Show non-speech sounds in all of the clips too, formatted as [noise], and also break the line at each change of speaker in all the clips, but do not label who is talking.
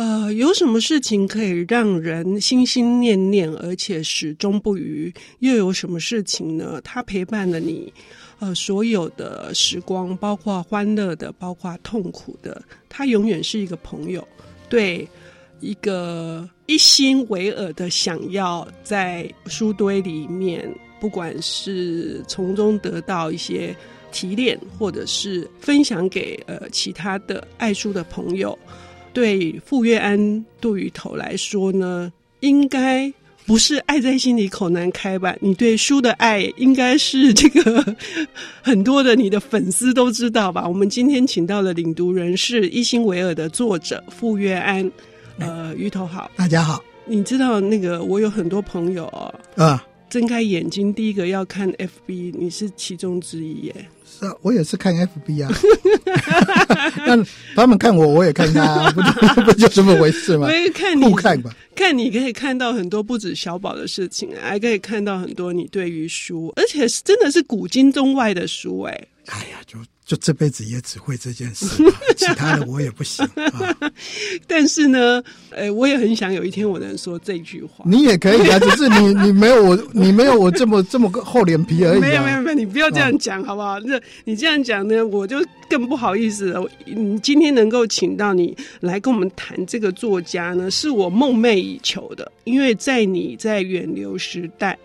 呃，有什么事情可以让人心心念念，而且始终不渝？又有什么事情呢？它陪伴了你。呃，所有的时光，包括欢乐的，包括痛苦的，他永远是一个朋友。对一个一心为尔的想要在书堆里面，不管是从中得到一些提炼，或者是分享给呃其他的爱书的朋友，对傅月安杜鱼头来说呢，应该。不是爱在心里口难开吧？你对书的爱，应该是这个很多的你的粉丝都知道吧？我们今天请到了领读人是一心为尔的作者傅月安，呃，鱼头好，
大家好。
你知道那个我有很多朋友啊，啊，睁开眼睛第一个要看 FB，你是其中之一耶。
是啊，我也是看 FB 啊。[laughs] 那他们看我，我也看他，啊，[laughs] 不就 [laughs] 不就这么回事吗？
看你
看吧，
看你可以看到很多不止小宝的事情，还可以看到很多你对于书，而且是真的是古今中外的书，哎。
哎呀，就。就这辈子也只会这件事，[laughs] 其他的我也不行啊。[laughs]
但是呢，呃，我也很想有一天我能说这句话。
你也可以啊，只是你你没有我，[laughs] 你没有我这么这么个厚脸皮而已，啊。
没有没有没有，你不要这样讲好不好？那你这样讲呢，我就更不好意思了。你今天能够请到你来跟我们谈这个作家呢，是我梦寐以求的。因为在你在远流时代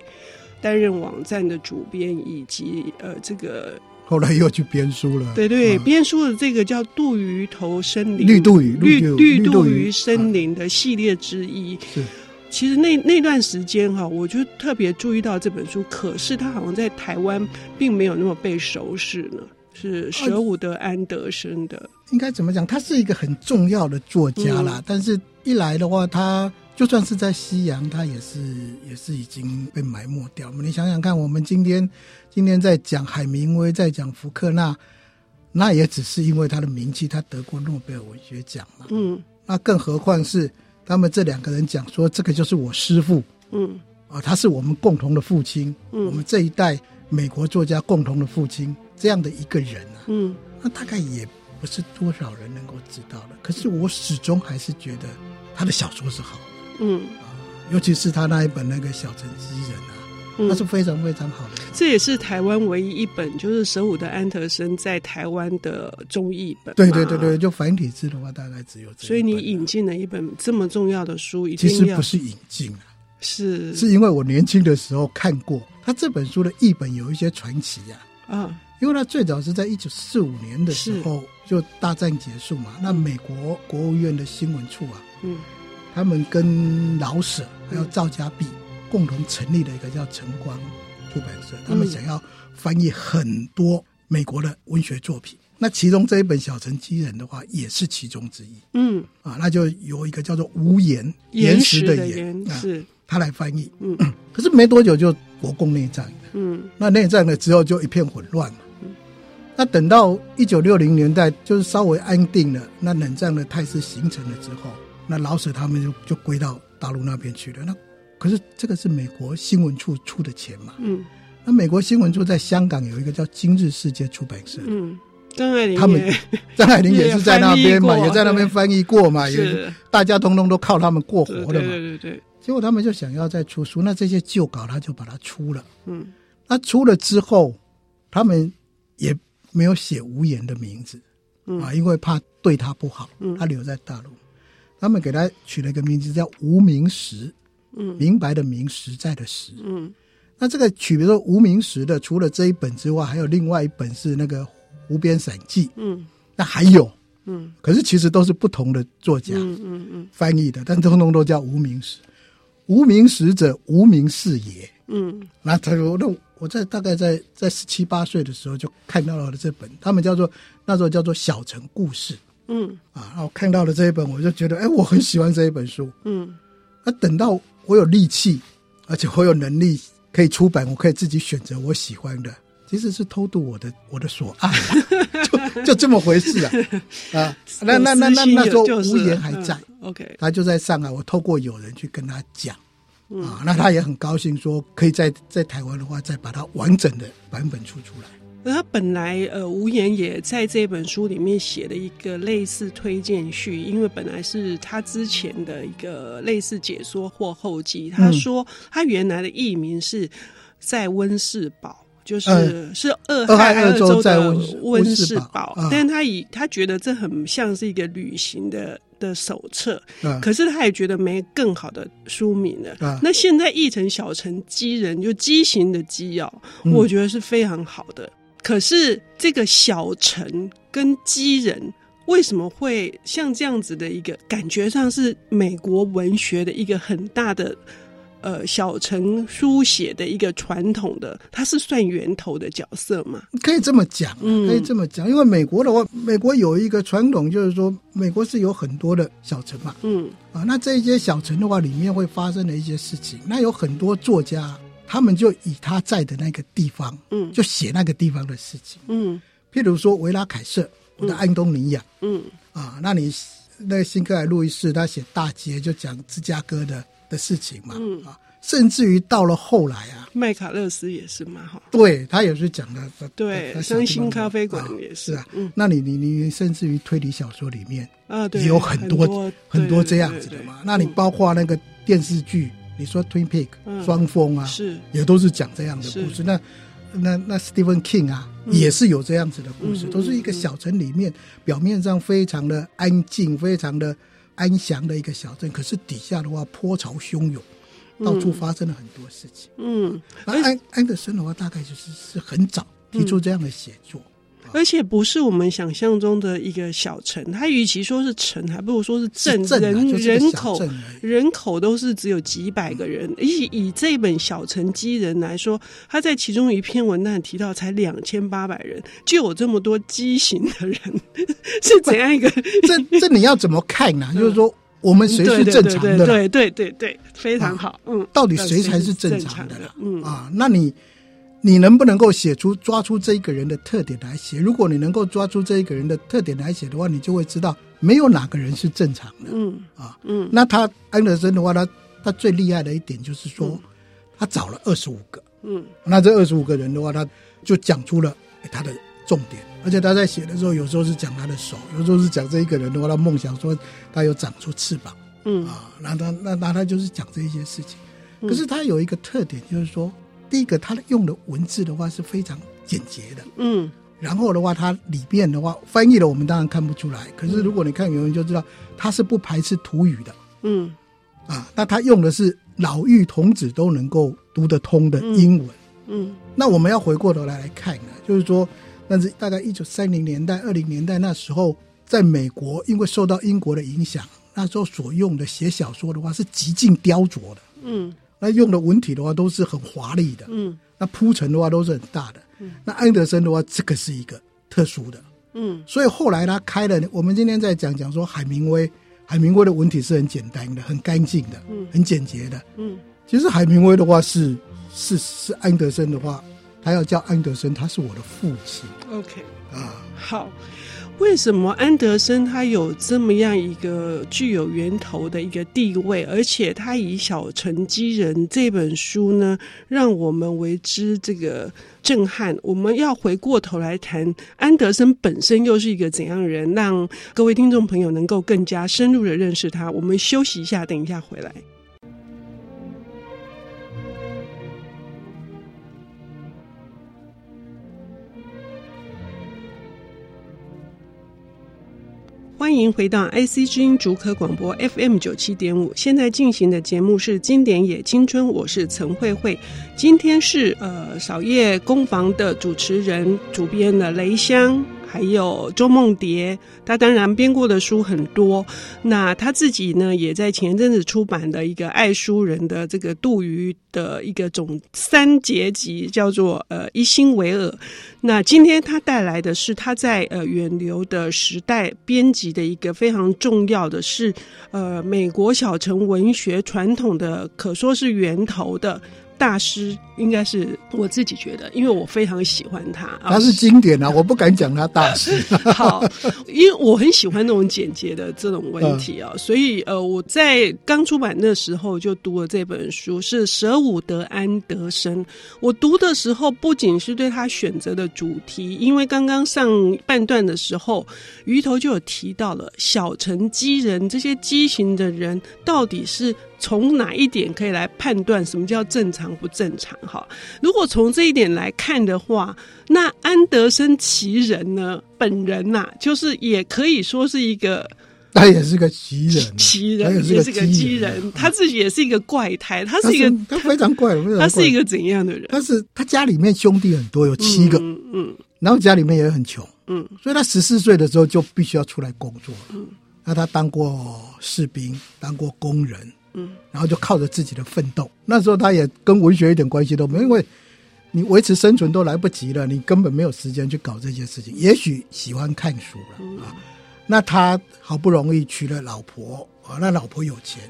担任网站的主编，以及呃这个。
后来又去编书了，
对对，编书的这个叫《杜鱼头森林》，
绿杜鱼，
绿绿杜鱼森林的系列之一。是，其实那那段时间哈，我就特别注意到这本书，可是它好像在台湾并没有那么被熟识呢。是舍伍德安德森的，
应该怎么讲？他是一个很重要的作家啦，但是一来的话，他。就算是在西洋，他也是也是已经被埋没掉。你想想看，我们今天今天在讲海明威，在讲福克纳，那也只是因为他的名气，他得过诺贝尔文学奖嘛。嗯，那更何况是他们这两个人讲说，这个就是我师父。嗯，啊，他是我们共同的父亲。嗯，我们这一代美国作家共同的父亲，这样的一个人啊。嗯，那大概也不是多少人能够知道的。可是我始终还是觉得他的小说是好。嗯，尤其是他那一本那个《小城之人》啊，那、嗯、是非常非常好的。
这也是台湾唯一一本就是舍伍德安德森在台湾的中译本。
对对对对，就繁体字的话，大概只有这、啊。
所以你引进了一本这么重要的书，
其实不是引进啊，
是
是因为我年轻的时候看过他这本书的译本有一些传奇呀啊，啊，因为他最早是在一九四五年的时候就大战结束嘛，那美国国务院的新闻处啊，嗯。他们跟老舍还有赵家璧共同成立了一个叫晨光出版社，他们想要翻译很多美国的文学作品。那其中这一本《小城之人》的话，也是其中之一。嗯，啊，那就有一个叫做吴岩岩石的岩，是他来翻译。嗯，可是没多久就国共内战。嗯，那内战了之后就一片混乱嘛。那等到一九六零年代，就是稍微安定了，那冷战的态势形成了之后。那老舍他们就就归到大陆那边去了。那可是这个是美国新闻处出的钱嘛？嗯。那美国新闻处在香港有一个叫今日世界出版社。嗯。
张爱玲
他们 [laughs] 张爱玲也是在那边嘛，也在那边翻译过嘛，也是大家通通都靠他们过活的嘛。
对对对。
结果他们就想要再出书，那这些旧稿他就把它出了。嗯。那出了之后，他们也没有写无言的名字啊，因为怕对他不好，他留在大陆。他们给他取了一个名字叫无名实，嗯，明白的明，实在的实，嗯，那这个取，比如说无名实的，除了这一本之外，还有另外一本是那个《湖边散记》，嗯，那还有，嗯，可是其实都是不同的作家，嗯嗯嗯，翻译的，但通通都叫无名实。无名实者，无名是也，嗯，那他说，那我在大概在在十七八岁的时候就看到了这本，他们叫做那时候叫做《小城故事》。嗯啊，然后看到了这一本，我就觉得，哎，我很喜欢这一本书。嗯，那等到我有力气，而且我有能力可以出版，我可以自己选择我喜欢的。其实是偷渡我的我的所爱，[laughs] 就就这么回事啊啊！那那那那那时候无言还在、
嗯、，OK，
他就在上海，我透过友人去跟他讲啊，那他也很高兴，说可以在在台湾的话，再把它完整的版本出出来。
那他本来呃，无言也在这本书里面写了一个类似推荐序，因为本来是他之前的一个类似解说或后记。他说他原来的艺名是在温室堡，就是、嗯、是俄亥俄州的温室堡，但是他以他觉得这很像是一个旅行的的手册，嗯、可是他也觉得没更好的书名了。嗯、那现在译成小城机人，就畸形的畸哦，我觉得是非常好的。可是这个小城跟机人为什么会像这样子的一个感觉上是美国文学的一个很大的呃小城书写的一个传统的，它是算源头的角色吗？
可以这么讲，可以这么讲，因为美国的话，美国有一个传统，就是说美国是有很多的小城嘛，嗯啊，那这些小城的话，里面会发生的一些事情，那有很多作家。他们就以他在的那个地方，嗯，就写那个地方的事情，嗯，譬如说维拉凯瑟，我的安东尼亚，嗯，啊，那你那个辛克莱路易斯他写大街就讲芝加哥的的事情嘛，嗯。啊，甚至于到了后来啊，
麦卡勒斯也是嘛，哈，
对他也是讲的，
对，伤心咖啡馆也是。
啊，嗯，那你你你甚至于推理小说里面啊，对，也有很多很多这样子的嘛，那你包括那个电视剧。你说 Twin Peak、嗯、双峰啊，是也都是讲这样的故事。那那那 Stephen King 啊，嗯、也是有这样子的故事，嗯、都是一个小城里面，嗯、表面上非常的安静、非常的安详的一个小镇，可是底下的话波涛汹涌，到处发生了很多事情。嗯，那安安德森的话，大概就是是很早提出这样的写作。嗯
而且不是我们想象中的一个小城，它与其说是城，还不如说是镇。是人人口人口都是只有几百个人。以以这本《小城机人》来说，他在其中一篇文章提到才两千八百人，就有这么多畸形的人，是怎样一个？
这这你要怎么看呢、啊？[laughs] 就是说，我们谁是正常的？
对对对对，非常好。嗯，
到底谁才是正常的？嗯啊，那你。你能不能够写出抓出这一个人的特点来写？如果你能够抓出这一个人的特点来写的话，你就会知道没有哪个人是正常的。嗯啊，嗯，那他安德森的话，他他最厉害的一点就是说，嗯、他找了二十五个。嗯，那这二十五个人的话，他就讲出了他的重点，而且他在写的时候，有时候是讲他的手，有时候是讲这一个人的话，他梦想说他有长出翅膀。嗯啊，那他那那他就是讲这一些事情。可是他有一个特点，就是说。第一个，他用的文字的话是非常简洁的，嗯，然后的话，它里面的话翻译了，我们当然看不出来。可是如果你看原文就知道，它是不排斥土语的，嗯，啊，那它用的是老嫗童子都能够读得通的英文，嗯，嗯，那我们要回过头来来看呢，就是说，但是大概一九三零年代、二零年代那时候，在美国，因为受到英国的影响，那时候所用的写小说的话是极尽雕琢的，嗯。那用的文体的话都是很华丽的，嗯，那铺陈的话都是很大的，嗯，那安德森的话，这个是一个特殊的，嗯，所以后来他开了，我们今天在讲讲说海明威，海明威的文体是很简单的，很干净的，嗯，很简洁的，嗯，其实海明威的话是是是安德森的话，他要叫安德森，他是我的父亲
，OK，啊，好。为什么安德森他有这么样一个具有源头的一个地位，而且他以《小城机人》这本书呢，让我们为之这个震撼。我们要回过头来谈安德森本身又是一个怎样的人，让各位听众朋友能够更加深入的认识他。我们休息一下，等一下回来。欢迎回到 IC 之音主客广播 FM 九七点五，现在进行的节目是《经典也青春》，我是陈慧慧。今天是呃扫夜工房的主持人、主编的雷香。还有周梦蝶，他当然编过的书很多。那他自己呢，也在前阵子出版的一个爱书人的这个杜鱼的一个总三结集，叫做呃一心为尔。那今天他带来的是他在呃远流的时代编辑的一个非常重要的是呃美国小城文学传统的可说是源头的。大师应该是我自己觉得，因为我非常喜欢他。
他是经典啊，我不敢讲他大师。[laughs]
好，因为我很喜欢那种简洁的这种问题啊，所以呃，我在刚出版的时候就读了这本书，是舍伍德安德森。我读的时候不仅是对他选择的主题，因为刚刚上半段的时候，鱼头就有提到了小城畸人这些畸形的人到底是。从哪一点可以来判断什么叫正常不正常？哈，如果从这一点来看的话，那安德森奇人呢，本人呐、啊，就是也可以说是一个，
他也是个奇人，
奇人也是个奇人，他自己也是一个怪胎，他是一个
他，非常怪，
他是一个怎样的人？
他是他家里面兄弟很多，有七个，
嗯，嗯，
然后家里面也很穷，
嗯，
所以他十四岁的时候就必须要出来工作，嗯，那他当过士兵，当过工人。
嗯，
然后就靠着自己的奋斗。那时候他也跟文学一点关系都没有，因为你维持生存都来不及了，你根本没有时间去搞这些事情。也许喜欢看书了、嗯、啊。那他好不容易娶了老婆啊，那老婆有钱，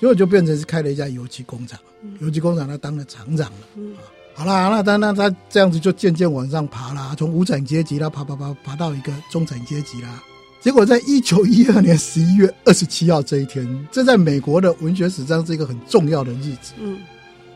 结果就变成是开了一家油漆工厂。油漆工厂他当了厂长了。嗯，好啦，那他那他这样子就渐渐往上爬啦，从无产阶级啦爬爬爬爬到一个中产阶级啦。结果在一九一二年十一月二十七号这一天，这在美国的文学史上是一个很重要的日子。
嗯，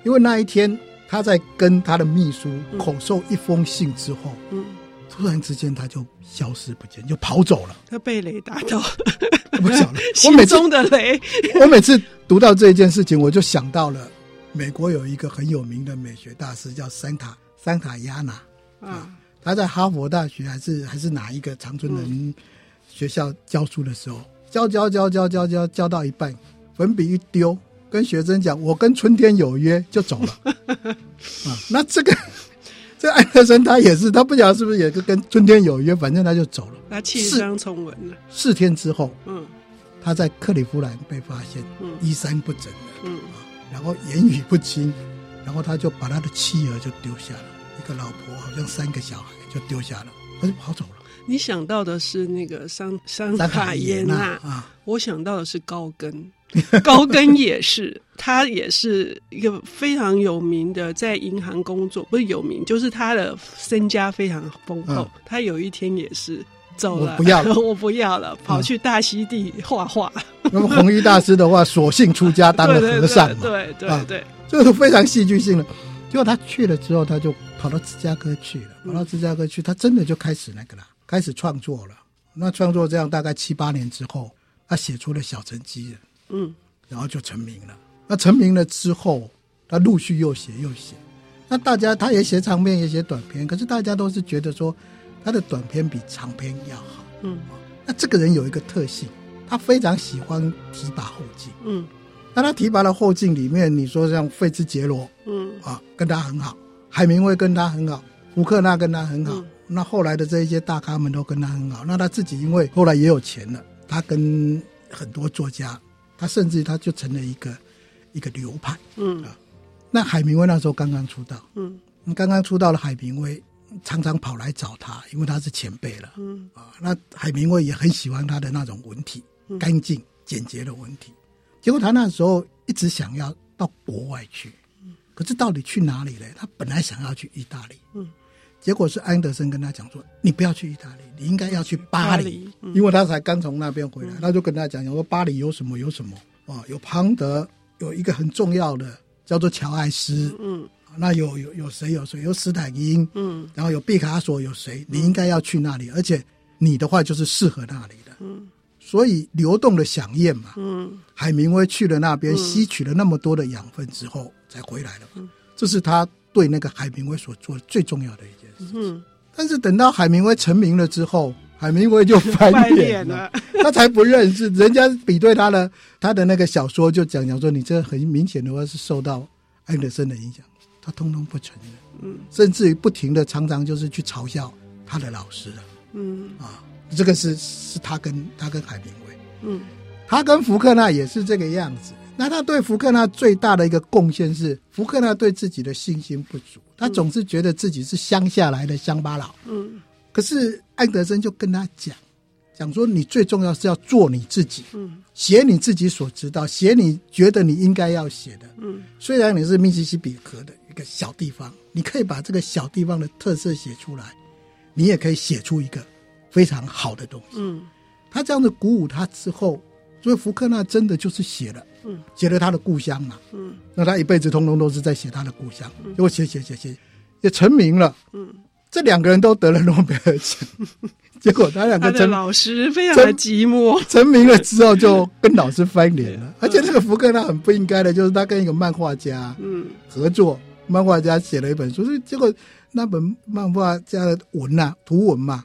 因为那一天他在跟他的秘书口授一封信之后，
嗯，
突然之间他就消失不见，就跑走了。
他被雷打到，[laughs]
不晓得。[laughs]
心中的雷。[laughs]
我每次读到这一件事情，我就想到了美国有一个很有名的美学大师叫桑塔桑塔亚纳啊，他在哈佛大学还是还是哪一个常春藤。嗯学校教书的时候，教教教教教教教到一半，粉笔一丢，跟学生讲：“我跟春天有约，就走了。[laughs] ”啊，那这个 [laughs] 这个、安德森他也是，他不晓得是不是也是跟春天有约，反正他就走了。
他弃商从文了。
四天之后，
嗯，
他在克里夫兰被发现，
嗯，
衣衫不整的，
嗯，
然后言语不清，然后他就把他的妻儿就丢下了，一个老婆，好像三个小孩就丢下了，他就跑走了。
你想到的是那个桑桑塔耶纳啊，我想到的是高跟，[laughs] 高跟也是，他也是一个非常有名的，在银行工作，不是有名，就是他的身家非常丰厚。嗯、他有一天也是走了，
我不要了，[laughs]
我不要了，跑去大溪地画画。
那么弘一大师的话，索性出家 [laughs] 当了和尚嘛，
对对对，对，
这、啊、是非常戏剧性的。结果他去了之后，他就跑到芝加哥去了，跑到芝加哥去，他真的就开始那个了。开始创作了，那创作这样大概七八年之后，他写出了《小城畸人》，
嗯，
然后就成名了。那成名了之后，他陆续又写又写。那大家他也写长篇也写短篇，可是大家都是觉得说他的短篇比长篇要好。
嗯，
那这个人有一个特性，他非常喜欢提拔后进。
嗯，
那他提拔的后进里面，你说像费兹杰罗，
嗯
啊，跟他很好，海明威跟他很好，福克纳跟他很好。嗯那后来的这一些大咖们都跟他很好。那他自己因为后来也有钱了，他跟很多作家，他甚至他就成了一个一个流派。
嗯
啊，那海明威那时候刚刚出道，
嗯，
刚刚出道的海明威常常跑来找他，因为他是前辈了。
嗯
啊，那海明威也很喜欢他的那种文体，干净简洁的文体。结果他那时候一直想要到国外去，可是到底去哪里呢？他本来想要去意大利。
嗯。
结果是安德森跟他讲说：“你不要去意大利，你应该要去巴黎，
巴黎嗯、
因为他才刚从那边回来。嗯”他就跟他讲讲说：“巴黎有什么？有什么啊？有庞德，有一个很重要的叫做乔艾斯，
嗯，
那有有有谁？有谁？有斯坦因，
嗯，
然后有毕卡索，有谁？你应该要去那里，而且你的话就是适合那里的，
嗯。
所以流动的饗宴嘛，
嗯，
海明威去了那边，吸取了那么多的养分之后才回来了，嘛，这是他对那个海明威所做的最重要的一件事。
嗯。
但是等到海明威成名了之后，海明威就翻脸了，[laughs] 他才不认识。人家比对他的他的那个小说，就讲讲说，你这很明显的话是受到安德森的影响，他通通不承认，
嗯，
甚至于不停的常常就是去嘲笑他的老师了，
嗯。
啊，这个是是他跟他跟海明威，
嗯，
他跟福克纳也是这个样子。那他对福克纳最大的一个贡献是，福克纳对自己的信心不足，他总是觉得自己是乡下来的乡巴佬。
嗯，
可是安德森就跟他讲，讲说，你最重要是要做你自己，嗯，写你自己所知道，写你觉得你应该要写的，嗯，虽然你是密西西比河的一个小地方，你可以把这个小地方的特色写出来，你也可以写出一个非常好的东西，嗯，他这样子鼓舞他之后，所以福克纳真的就是写了，嗯，写了他的故乡嘛，嗯，那他一辈子通通都是在写他的故乡，结果写写写写也成名了，嗯，这两个人都得了诺贝尔奖。[laughs] 结果他两个成
老师非常的寂寞，
成名了之后就跟老师翻脸了。而且这个福克纳很不应该的，就是他跟一个漫画家嗯。合作，漫画家写了一本书，所以结果那本漫画家的文呐图文嘛，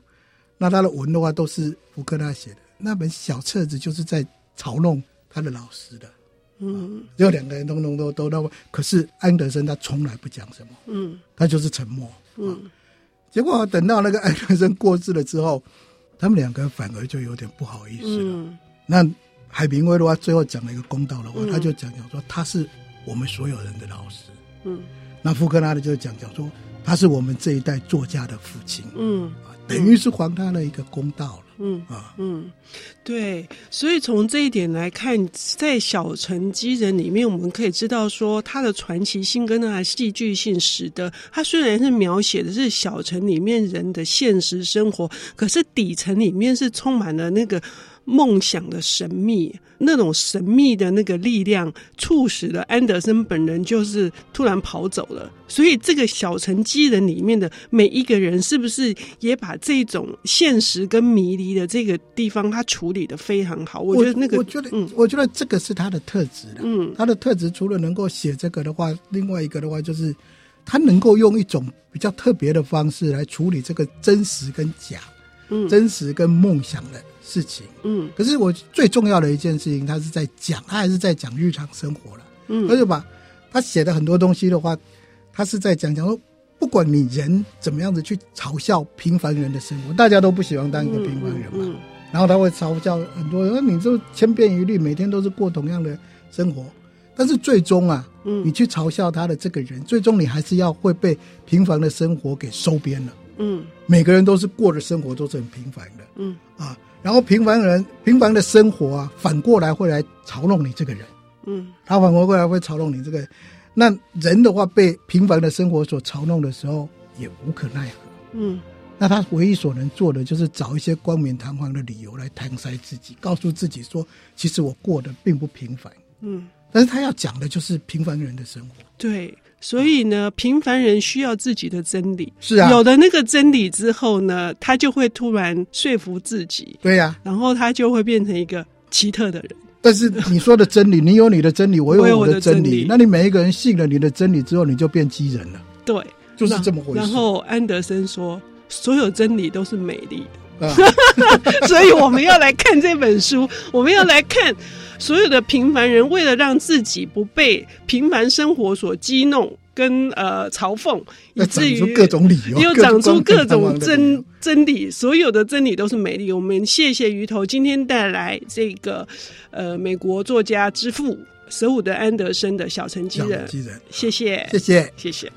那他的文的话都是福克纳写的，那本小册子就是在嘲弄他的老师的，嗯，结果两个人通通都都都，可是安德森他从来不讲什么，嗯，他就是沉默，嗯。结果等到那个安德森过世了之后，他们两个反而就有点不好意思了。嗯、那海明威的话，最后讲了一个公道的话，嗯、他就讲讲说他是我们所有人的老师。嗯，那福克纳的就讲讲说他是我们这一代作家的父亲。嗯，等于是还他的一个公道了。嗯啊
嗯，对，所以从这一点来看，在《小城机人》里面，我们可以知道说，他的传奇性跟他的戏剧性，使得他虽然是描写的是小城里面人的现实生活，可是底层里面是充满了那个。梦想的神秘，那种神秘的那个力量，促使了安德森本人就是突然跑走了。所以，这个小城机人里面的每一个人，是不是也把这种现实跟迷离的这个地方，他处理的非常好？我觉得那个，
我觉得，嗯，我觉得这个是他的特质。嗯，他的特质除了能够写这个的话，另外一个的话就是他能够用一种比较特别的方式来处理这个真实跟假，嗯，真实跟梦想的。事情，嗯，可是我最重要的一件事情，他是在讲，他还是在讲日常生活了，嗯，他就把他写的很多东西的话，他是在讲讲说，不管你人怎么样子去嘲笑平凡人的生活，大家都不喜欢当一个平凡人嘛，嗯嗯嗯、然后他会嘲笑很多人，你就千篇一律，每天都是过同样的生活，但是最终啊，嗯，你去嘲笑他的这个人，最终你还是要会被平凡的生活给收编了，嗯，每个人都是过的生活都是很平凡的，嗯。啊。然后平凡人平凡的生活啊，反过来会来嘲弄你这个人，嗯，他反过来会嘲弄你这个人。那人的话被平凡的生活所嘲弄的时候，也无可奈何，嗯。那他唯一所能做的就是找一些冠冕堂皇的理由来搪塞自己，告诉自己说，其实我过得并不平凡，嗯。但是他要讲的就是平凡人的生活，
对。所以呢，平凡人需要自己的真理。
是啊，
有了那个真理之后呢，他就会突然说服自己。
对呀、啊，
然后他就会变成一个奇特的人。
但是你说的真理，你有你的真理，我有 [laughs] 我的真理。真理那你每一个人信了你的真理之后，你就变机人了。
对，
就是这么回事。
然后安德森说，所有真理都是美丽的。啊、[laughs] 所以我们要来看这本书，我们要来看。所有的平凡人为了让自己不被平凡生活所激怒跟呃嘲讽，以至于
各种理由，
又长出各种真真理。所有的真理都是美丽。我们谢谢鱼头今天带来这个呃美国作家之父舍伍德安德森的小城机人，谢谢，
谢谢，
谢谢。